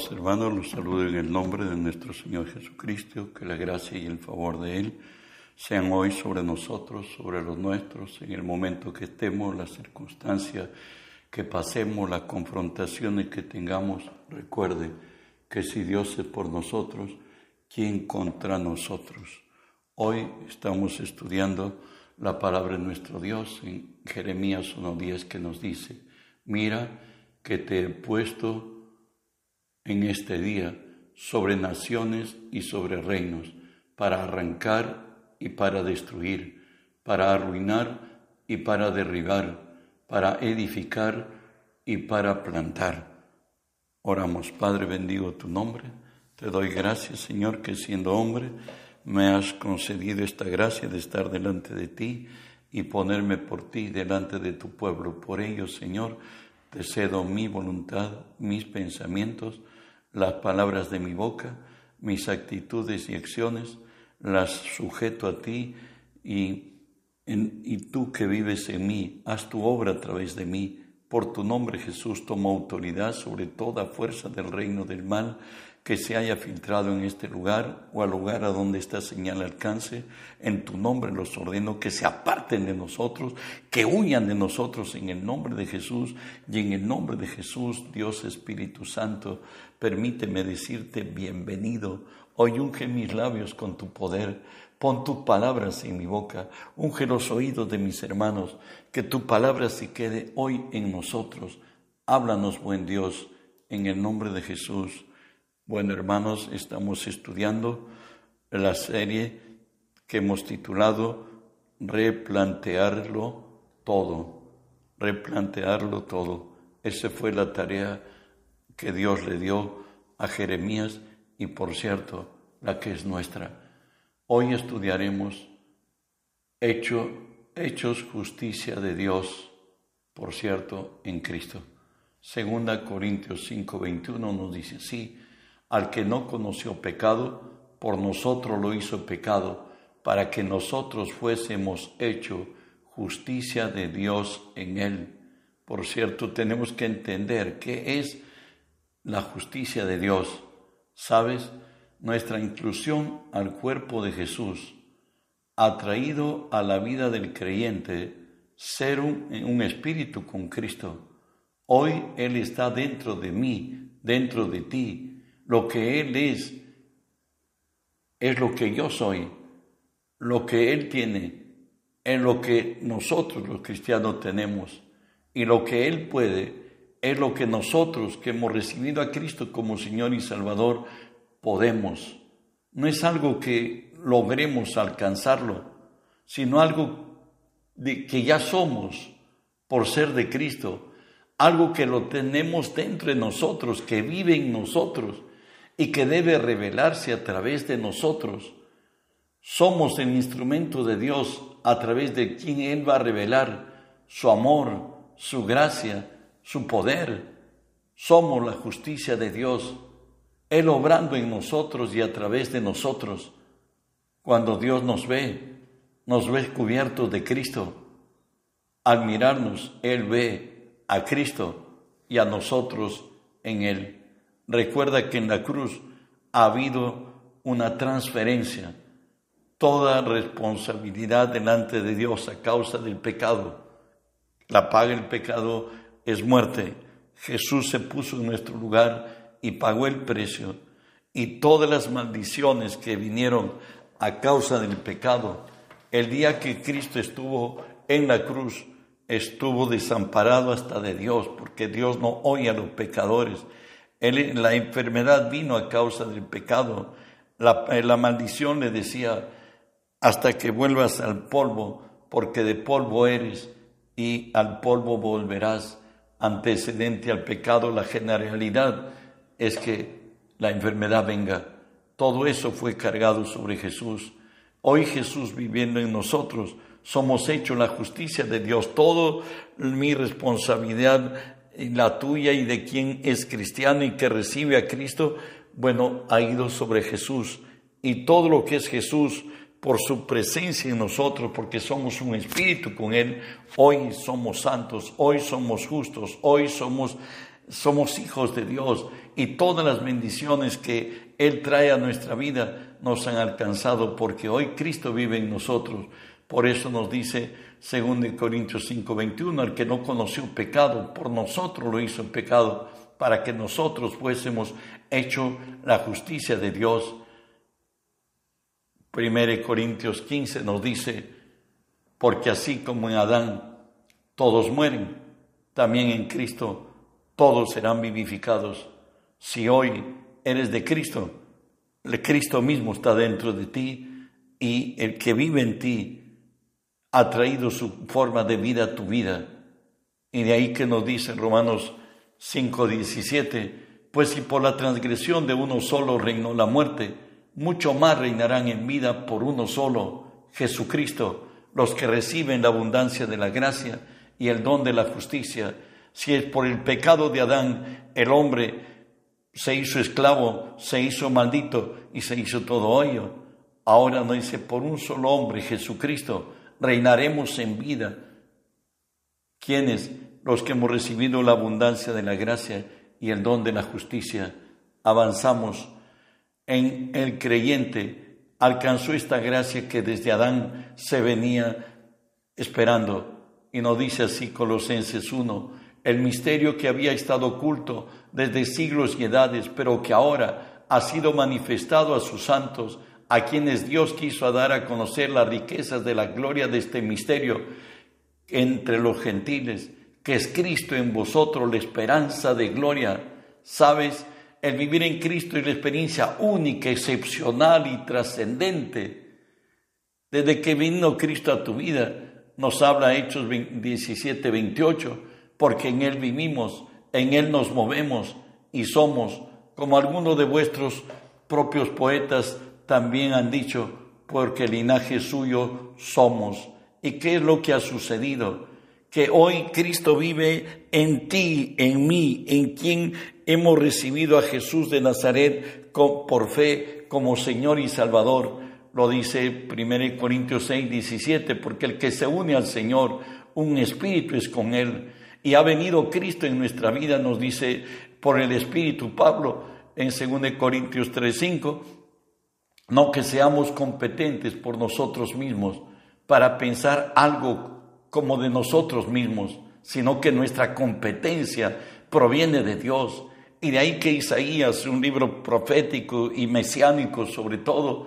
Amados hermanos, los saludo en el nombre de nuestro Señor Jesucristo, que la gracia y el favor de Él sean hoy sobre nosotros, sobre los nuestros, en el momento que estemos, las circunstancias que pasemos, las confrontaciones que tengamos. Recuerde que si Dios es por nosotros, ¿quién contra nosotros? Hoy estamos estudiando la palabra de nuestro Dios en Jeremías 1.10 que nos dice, mira que te he puesto en este día sobre naciones y sobre reinos, para arrancar y para destruir, para arruinar y para derribar, para edificar y para plantar. Oramos, Padre, bendigo tu nombre. Te doy gracias, Señor, que siendo hombre me has concedido esta gracia de estar delante de ti y ponerme por ti delante de tu pueblo. Por ello, Señor, te cedo mi voluntad, mis pensamientos, las palabras de mi boca, mis actitudes y acciones, las sujeto a ti y, tú que vives en mí, haz tu obra a través de mí. Por tu nombre Jesús tomo autoridad sobre toda fuerza del reino del mal que se haya filtrado en este lugar o al lugar a donde esta señal alcance. En tu nombre los ordeno que se aparten de nosotros, que huyan de nosotros en el nombre de Jesús y en el nombre de Jesús, Dios Espíritu Santo, permíteme decirte bienvenido. Hoy unge mis labios con tu poder. Pon tus palabras en mi boca, unge los oídos de mis hermanos, que tu palabra se quede hoy en nosotros. Háblanos, buen Dios, en el nombre de Jesús. Bueno, hermanos, estamos estudiando la serie que hemos titulado Replantearlo todo. Replantearlo todo. Esa fue la tarea que Dios le dio a Jeremías y, por cierto, la que es nuestra. Hoy estudiaremos hecho, Hechos Justicia de Dios, por cierto, en Cristo. Segunda Corintios 5:21 nos dice, sí, al que no conoció pecado, por nosotros lo hizo pecado, para que nosotros fuésemos hecho justicia de Dios en él. Por cierto, tenemos que entender qué es la justicia de Dios. ¿Sabes? Nuestra inclusión al cuerpo de Jesús ha traído a la vida del creyente ser un, un espíritu con Cristo. Hoy Él está dentro de mí, dentro de ti, lo que Él es, es lo que yo soy. Lo que Él tiene es lo que nosotros los cristianos tenemos. Y lo que Él puede es lo que nosotros que hemos recibido a Cristo como Señor y Salvador podemos. No es algo que logremos alcanzarlo, sino algo de, que ya somos por ser de Cristo, algo que lo tenemos dentro de nosotros, que vive en nosotros y que debe revelarse a través de nosotros. Somos el instrumento de Dios a través de quien Él va a revelar su amor, su gracia, su poder. Somos la justicia de Dios, Él obrando en nosotros y a través de nosotros. Cuando Dios nos ve, nos ve cubiertos de Cristo. Al mirarnos, Él ve a Cristo y a nosotros en Él. Recuerda que en la cruz ha habido una transferencia, toda responsabilidad delante de Dios a causa del pecado. La paga del pecado es muerte. Jesús se puso en nuestro lugar y pagó el precio. Y todas las maldiciones que vinieron a causa del pecado, el día que Cristo estuvo en la cruz, estuvo desamparado hasta de Dios, porque Dios no oye a los pecadores la enfermedad vino a causa del pecado. La, eh, la maldición le decía, hasta que vuelvas al polvo, porque de polvo eres y al polvo volverás. Antecedente al pecado, la generalidad es que la enfermedad venga. Todo eso fue cargado sobre Jesús. Hoy Jesús viviendo en nosotros, somos hechos la justicia de Dios. Todo mi responsabilidad la tuya y de quien es cristiano y que recibe a Cristo, bueno, ha ido sobre Jesús. Y todo lo que es Jesús, por su presencia en nosotros, porque somos un espíritu con Él, hoy somos santos, hoy somos justos, hoy somos, somos hijos de Dios. y todas las bendiciones que Él trae a nuestra vida nos han alcanzado porque hoy Cristo vive en nosotros. Por eso nos dice, según Corintios 5:21, el que no conoció pecado, por nosotros lo hizo pecado, para que nosotros fuésemos hecho la justicia de Dios. 1 Corintios 15 nos dice, porque así como en Adán todos mueren, también en Cristo todos serán vivificados. Si hoy eres de Cristo, el Cristo mismo está dentro de ti y el que vive en ti ha traído su forma de vida a tu vida. Y de ahí que nos dice Romanos 5:17, pues si por la transgresión de uno solo reinó la muerte, mucho más reinarán en vida por uno solo, Jesucristo, los que reciben la abundancia de la gracia y el don de la justicia si es por el pecado de Adán el hombre se hizo esclavo, se hizo maldito y se hizo todo hoyo. Ahora no dice, por un solo hombre, Jesucristo, reinaremos en vida. ¿Quiénes? Los que hemos recibido la abundancia de la gracia y el don de la justicia. Avanzamos en el creyente, alcanzó esta gracia que desde Adán se venía esperando. Y nos dice así Colosenses 1, el misterio que había estado oculto desde siglos y edades, pero que ahora ha sido manifestado a sus santos, a quienes Dios quiso dar a conocer las riquezas de la gloria de este misterio entre los gentiles, que es Cristo en vosotros, la esperanza de gloria. ¿Sabes? El vivir en Cristo es la experiencia única, excepcional y trascendente. Desde que vino Cristo a tu vida, nos habla Hechos 17, 28 porque en Él vivimos, en Él nos movemos y somos, como algunos de vuestros propios poetas también han dicho, porque linaje suyo somos. ¿Y qué es lo que ha sucedido? Que hoy Cristo vive en ti, en mí, en quien hemos recibido a Jesús de Nazaret por fe como Señor y Salvador. Lo dice 1 Corintios 6, 17, porque el que se une al Señor, un espíritu es con Él y ha venido Cristo en nuestra vida, nos dice por el Espíritu Pablo en 2 Corintios 3:5, no que seamos competentes por nosotros mismos para pensar algo como de nosotros mismos, sino que nuestra competencia proviene de Dios. Y de ahí que Isaías, un libro profético y mesiánico sobre todo,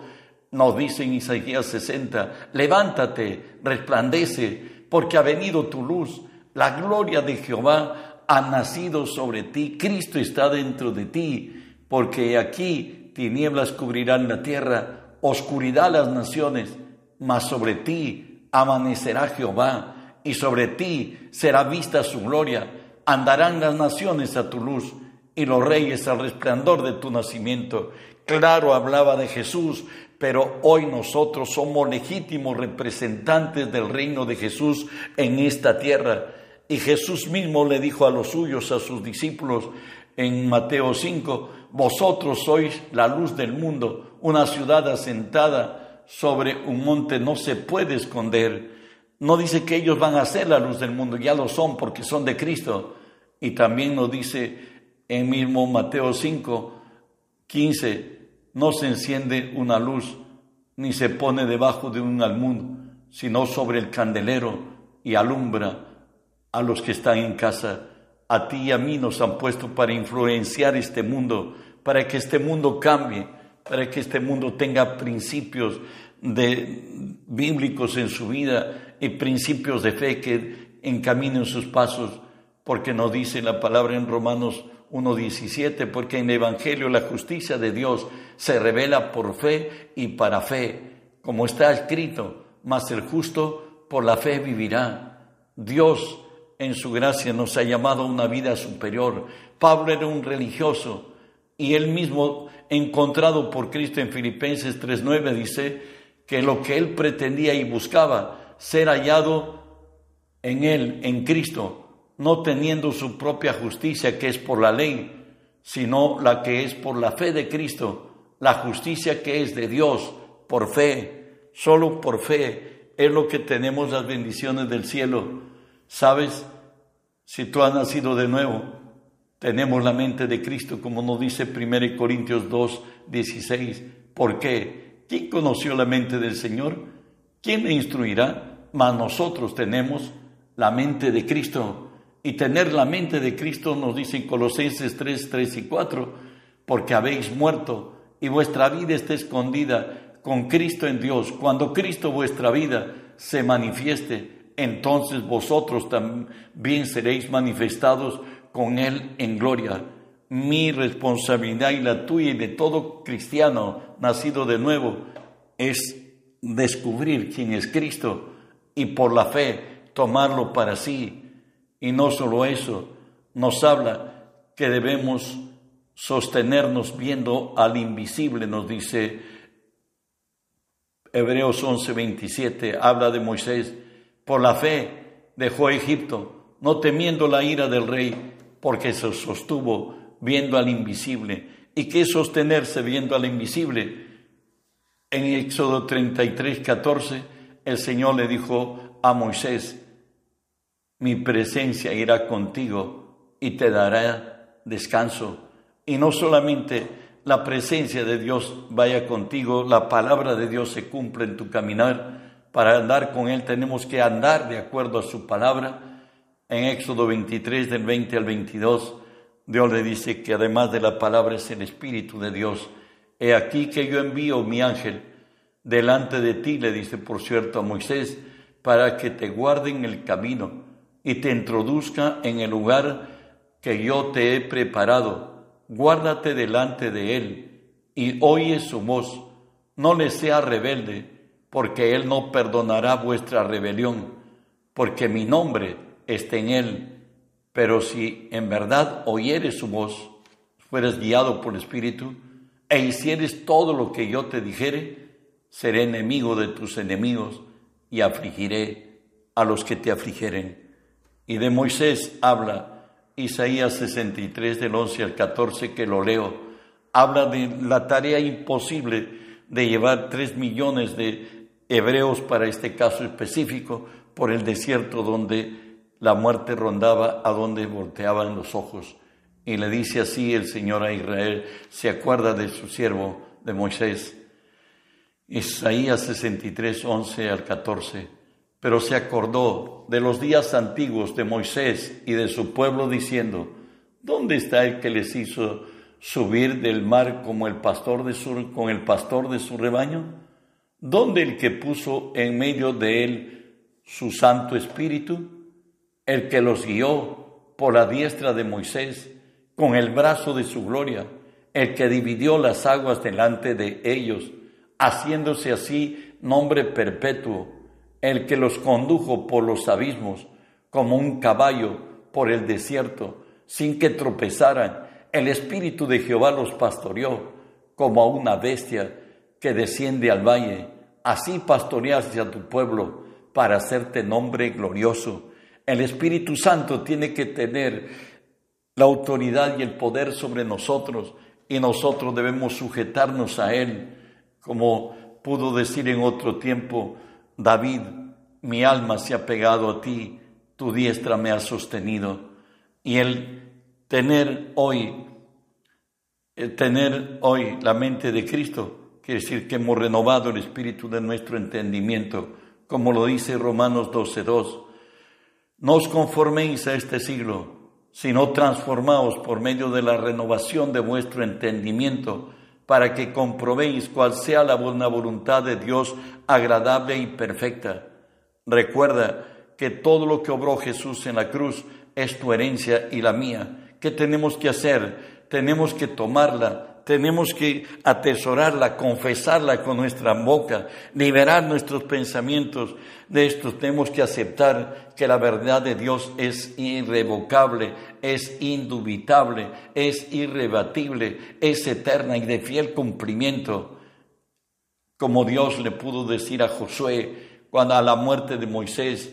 nos dice en Isaías 60, levántate, resplandece, porque ha venido tu luz la gloria de Jehová ha nacido sobre ti, Cristo está dentro de ti, porque aquí tinieblas cubrirán la tierra, oscuridad las naciones, mas sobre ti amanecerá Jehová, y sobre ti será vista su gloria. Andarán las naciones a tu luz, y los reyes al resplandor de tu nacimiento. Claro hablaba de Jesús, pero hoy nosotros somos legítimos representantes del reino de Jesús en esta tierra. Y Jesús mismo le dijo a los suyos, a sus discípulos, en Mateo 5, vosotros sois la luz del mundo, una ciudad asentada sobre un monte no se puede esconder. No dice que ellos van a ser la luz del mundo, ya lo son porque son de Cristo. Y también nos dice en mismo Mateo 5, 15, no se enciende una luz ni se pone debajo de un almud, sino sobre el candelero y alumbra a los que están en casa, a ti y a mí nos han puesto para influenciar este mundo, para que este mundo cambie, para que este mundo tenga principios de, bíblicos en su vida y principios de fe que encaminen sus pasos, porque nos dice la palabra en Romanos 1.17, porque en el Evangelio la justicia de Dios se revela por fe y para fe, como está escrito, mas el justo por la fe vivirá. Dios en su gracia nos ha llamado a una vida superior. Pablo era un religioso y él mismo, encontrado por Cristo en Filipenses 3.9, dice que lo que él pretendía y buscaba, ser hallado en él, en Cristo, no teniendo su propia justicia que es por la ley, sino la que es por la fe de Cristo, la justicia que es de Dios, por fe, solo por fe es lo que tenemos las bendiciones del cielo. ¿Sabes? Si tú has nacido de nuevo, Tenemos la mente de Cristo, como nos dice 1 Corintios 2, 16. ¿Por qué? ¿Quién conoció la mente del Señor? ¿Quién le instruirá? Mas nosotros tenemos la mente de Cristo. Y tener la mente de Cristo nos dice en Colosenses 3, 3 y 4, porque habéis muerto y vuestra vida está escondida con Cristo en Dios. Cuando Cristo vuestra vida se manifieste, entonces vosotros también seréis manifestados con Él en gloria. Mi responsabilidad y la tuya y de todo cristiano nacido de nuevo es descubrir quién es Cristo y por la fe tomarlo para sí y no solo eso, nos habla que debemos sostenernos viendo al invisible, nos dice Hebreos 11:27, habla de Moisés, por la fe dejó Egipto, no temiendo la ira del rey, porque se sostuvo viendo al invisible. ¿Y qué sostenerse viendo al invisible? En Éxodo 33, 14, el Señor le dijo a Moisés, mi presencia irá contigo y te dará descanso. Y no solamente la presencia de Dios vaya contigo, la palabra de Dios se cumple en tu caminar. Para andar con Él tenemos que andar de acuerdo a su palabra. En Éxodo 23 del 20 al 22, Dios le dice que además de la palabra es el Espíritu de Dios. He aquí que yo envío mi ángel delante de ti, le dice por cierto a Moisés, para que te guarden el camino y te introduzca en el lugar que yo te he preparado. Guárdate delante de él y oye su voz. No le sea rebelde, porque él no perdonará vuestra rebelión, porque mi nombre está en él. Pero si en verdad oyeres su voz, fueres guiado por el Espíritu, e hicieres todo lo que yo te dijere, seré enemigo de tus enemigos y afligiré a los que te afligeren. Y de Moisés habla Isaías 63 del 11 al 14 que lo leo. Habla de la tarea imposible de llevar tres millones de hebreos para este caso específico por el desierto donde la muerte rondaba, a donde volteaban los ojos. Y le dice así el Señor a Israel, se acuerda de su siervo, de Moisés. Isaías 63, 11 al 14 pero se acordó de los días antiguos de Moisés y de su pueblo diciendo, ¿dónde está el que les hizo subir del mar como el pastor de su, con el pastor de su rebaño? ¿Dónde el que puso en medio de él su Santo Espíritu? El que los guió por la diestra de Moisés con el brazo de su gloria, el que dividió las aguas delante de ellos, haciéndose así nombre perpetuo el que los condujo por los abismos como un caballo por el desierto, sin que tropezaran. El Espíritu de Jehová los pastoreó como a una bestia que desciende al valle. Así pastoreaste a tu pueblo para hacerte nombre glorioso. El Espíritu Santo tiene que tener la autoridad y el poder sobre nosotros y nosotros debemos sujetarnos a Él, como pudo decir en otro tiempo David, mi alma se ha pegado a ti, tu diestra me ha sostenido. Y el tener hoy, el tener hoy la mente de Cristo, quiere decir que hemos renovado el espíritu de nuestro entendimiento, como lo dice Romanos 12.2. No os conforméis a este siglo, sino transformaos por medio de la renovación de vuestro entendimiento para que comprobéis cuál sea la buena voluntad de Dios agradable y perfecta. Recuerda que todo lo que obró Jesús en la cruz es tu herencia y la mía. ¿Qué tenemos que hacer? Tenemos que tomarla, tenemos que atesorarla, confesarla con nuestra boca, liberar nuestros pensamientos de esto. Tenemos que aceptar que la verdad de Dios es irrevocable, es indubitable, es irrebatible, es eterna y de fiel cumplimiento. Como Dios le pudo decir a Josué cuando a la muerte de Moisés,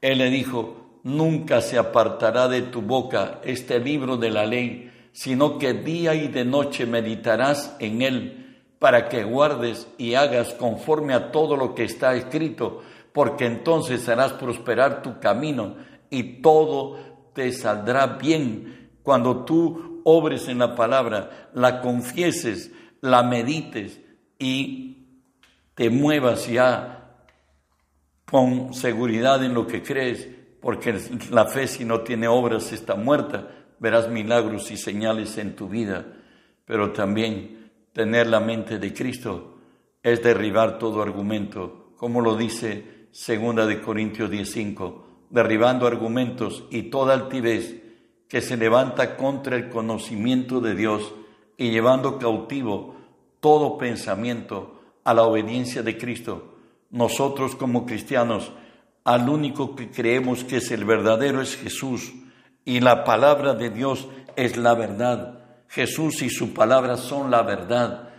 Él le dijo, nunca se apartará de tu boca este libro de la ley sino que día y de noche meditarás en él, para que guardes y hagas conforme a todo lo que está escrito, porque entonces harás prosperar tu camino y todo te saldrá bien. cuando tú obres en la palabra, la confieses, la medites y te muevas ya con seguridad en lo que crees, porque la fe si no tiene obras está muerta, verás milagros y señales en tu vida, pero también tener la mente de Cristo es derribar todo argumento, como lo dice segunda de Corintios 15, derribando argumentos y toda altivez que se levanta contra el conocimiento de Dios y llevando cautivo todo pensamiento a la obediencia de Cristo. Nosotros como cristianos, al único que creemos que es el verdadero es Jesús y la palabra de Dios es la verdad. Jesús y su palabra son la verdad.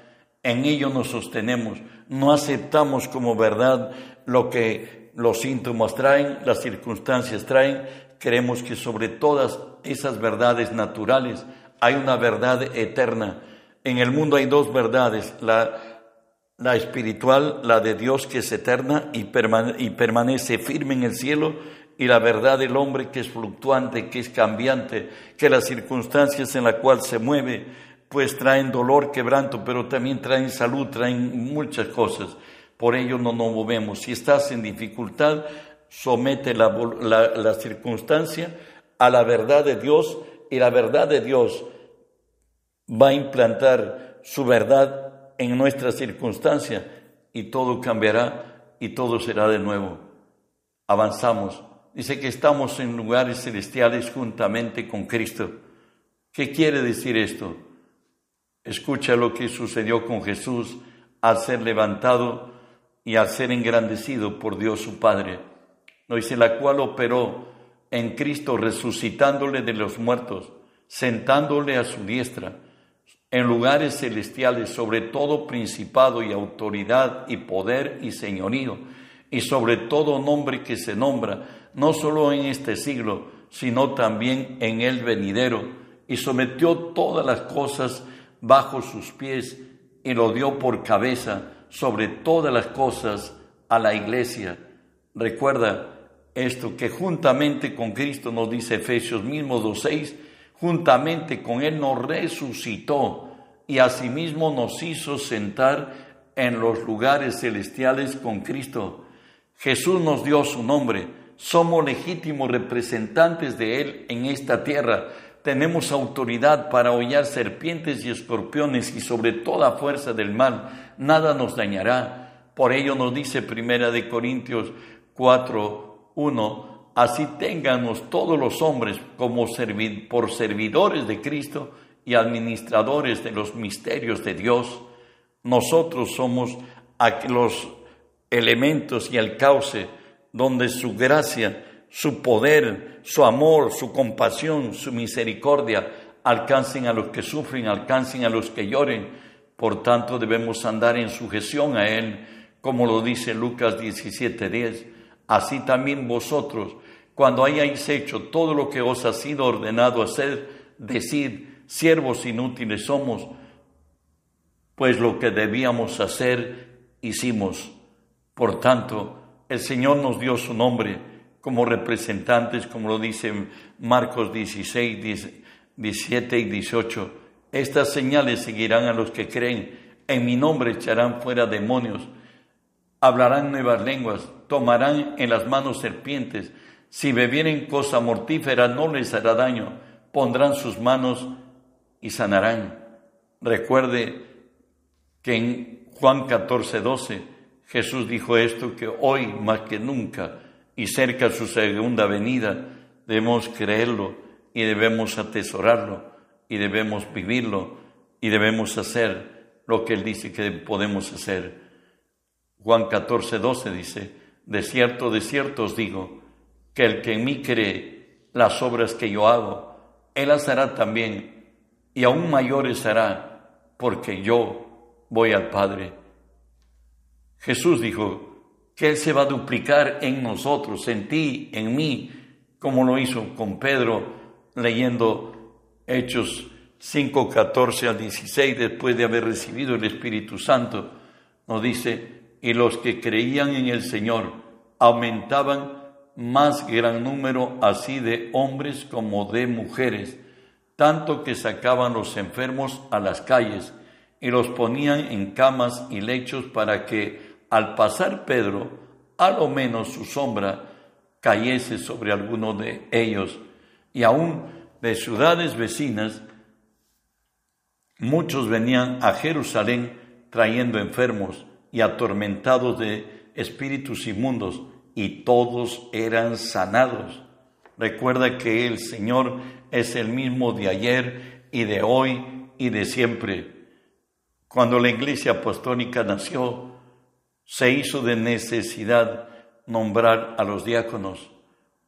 En ello nos sostenemos. No aceptamos como verdad lo que los síntomas traen, las circunstancias traen. Creemos que sobre todas esas verdades naturales hay una verdad eterna. En el mundo hay dos verdades, la, espiritual, la de Dios que es eterna y, y permanece firme en el cielo, y la verdad del hombre que es fluctuante, que es cambiante, que las circunstancias en las cuales se mueve, pues traen dolor, quebranto, pero también traen salud, traen muchas cosas. Por ello no nos movemos. Si estás en dificultad, somete la, la circunstancia a la verdad de Dios y la verdad de Dios va a implantar su verdad en nuestra circunstancia y todo cambiará y todo será de nuevo. Avanzamos. Dice que estamos en lugares celestiales juntamente con Cristo. ¿Qué quiere decir esto? Escucha lo que sucedió con Jesús al ser levantado y al ser engrandecido por Dios su Padre. No dice la cual operó en Cristo resucitándole de los muertos, sentándole a su diestra, en lugares celestiales sobre todo principado y autoridad y poder y señorío, y sobre todo nombre que se nombra, no solo en este siglo, sino también en el venidero, y sometió todas las cosas bajo sus pies, y lo dio por cabeza sobre todas las cosas a la iglesia. Recuerda, esto que juntamente con Cristo nos dice Efesios mismo 2.6, juntamente con Él nos resucitó y asimismo nos hizo sentar en los lugares celestiales con Cristo. Jesús nos dio su nombre, somos legítimos representantes de Él en esta tierra, tenemos autoridad para hollar serpientes y escorpiones y sobre toda fuerza del mal, nada nos dañará. Por ello nos dice Primera de Corintios 4, uno, así tengamos todos los hombres como por servidores de Cristo y administradores de los misterios de Dios. Nosotros somos los elementos y el cauce donde su gracia, su poder, su amor, su compasión, su misericordia alcancen a los que sufren, alcancen a los que lloren. Por tanto, debemos andar en sujeción a Él, como lo dice Lucas 17:10 así también vosotros, cuando hayáis hecho todo lo que os ha sido ordenado hacer, decid, siervos inútiles somos, pues lo que debíamos hacer, hicimos. Por tanto, el Señor nos dio su nombre como representantes, como lo dice Marcos 16, 17 y 18. Estas señales seguirán a los que creen. En mi nombre echarán fuera demonios hablarán nuevas lenguas, tomarán en las manos serpientes, si bebieren cosa mortífera no les hará daño, pondrán sus manos y sanarán. Recuerde que en Juan 14, 12 Jesús dijo esto, que hoy más que nunca y cerca su segunda venida debemos creerlo y debemos atesorarlo y debemos vivirlo y debemos hacer lo que Él dice que podemos hacer. Juan 14, 12 dice, de cierto, de cierto os digo, que el que en mí cree las obras que yo hago, él las hará también, y aún mayores hará, porque yo voy al Padre. Jesús dijo que Él se va a duplicar en nosotros, en ti, en mí, como lo hizo con Pedro leyendo Hechos 5, 14 al 16, después de haber recibido el Espíritu Santo, nos dice, y los que creían en el Señor aumentaban más gran número así de hombres como de mujeres, tanto que sacaban los enfermos a las calles y los ponían en camas y lechos para que al pasar Pedro, a lo menos su sombra cayese sobre alguno de ellos, y aún de ciudades vecinas, muchos venían a Jerusalén trayendo enfermos y atormentados de espíritus inmundos, y todos eran sanados. Recuerda que el Señor es el mismo de ayer y de hoy y de siempre. Cuando la iglesia apostólica nació, se hizo de necesidad nombrar a los diáconos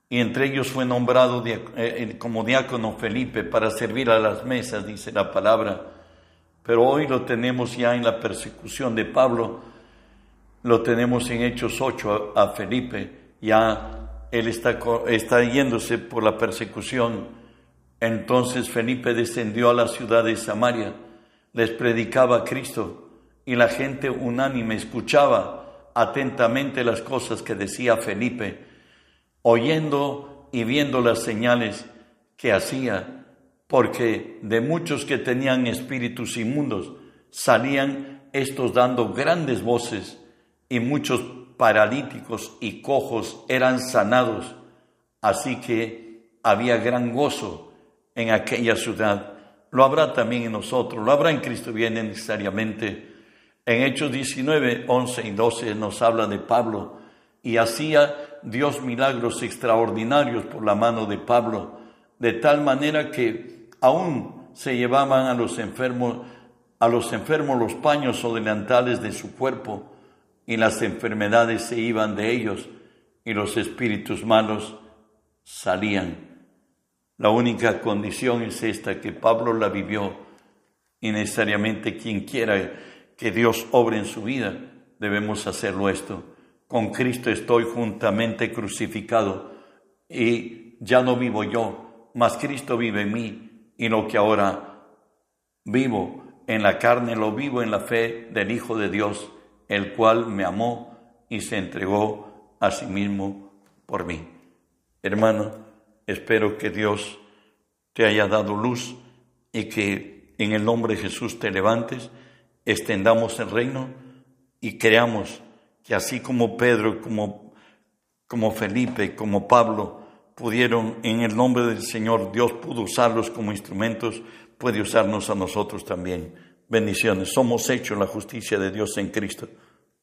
y entre ellos fue nombrado eh, como diácono Felipe para servir a las mesas, dice la palabra. Pero hoy lo tenemos ya en la persecución de Pablo, lo tenemos en Hechos 8 a, Felipe, ya él está, está yéndose por la persecución. Entonces Felipe descendió a la ciudad de Samaria, les predicaba a Cristo y la gente unánime escuchaba atentamente las cosas que decía Felipe, oyendo y viendo las señales que hacía, porque de muchos que tenían espíritus inmundos salían estos dando grandes voces y muchos paralíticos y cojos eran sanados, así que había gran gozo en aquella ciudad. Lo habrá también en nosotros, lo habrá en Cristo viene necesariamente. En Hechos 19, 11 y 12 nos habla de Pablo y hacía Dios milagros extraordinarios por la mano de Pablo, de tal manera que aún se llevaban a los enfermos a los enfermos los paños o delantales de su cuerpo y las enfermedades se iban de ellos y los espíritus malos salían. La única condición es esta, que Pablo la vivió y necesariamente quien quiera que Dios obre en su vida, debemos hacerlo esto. Con Cristo estoy juntamente crucificado y ya no vivo yo, mas Cristo vive en mí y lo que ahora vivo en la carne lo vivo en la fe del Hijo de Dios, el cual me amó y se entregó a sí mismo por mí. Hermano, espero que Dios te haya dado luz y que en el nombre de Jesús te levantes extendamos el reino y creamos que así como Pedro, como, como Felipe, como Pablo pudieron en el nombre del Señor, Dios pudo usarlos como instrumentos, puede usarnos a nosotros también. Bendiciones. Somos hechos la justicia de Dios en Cristo.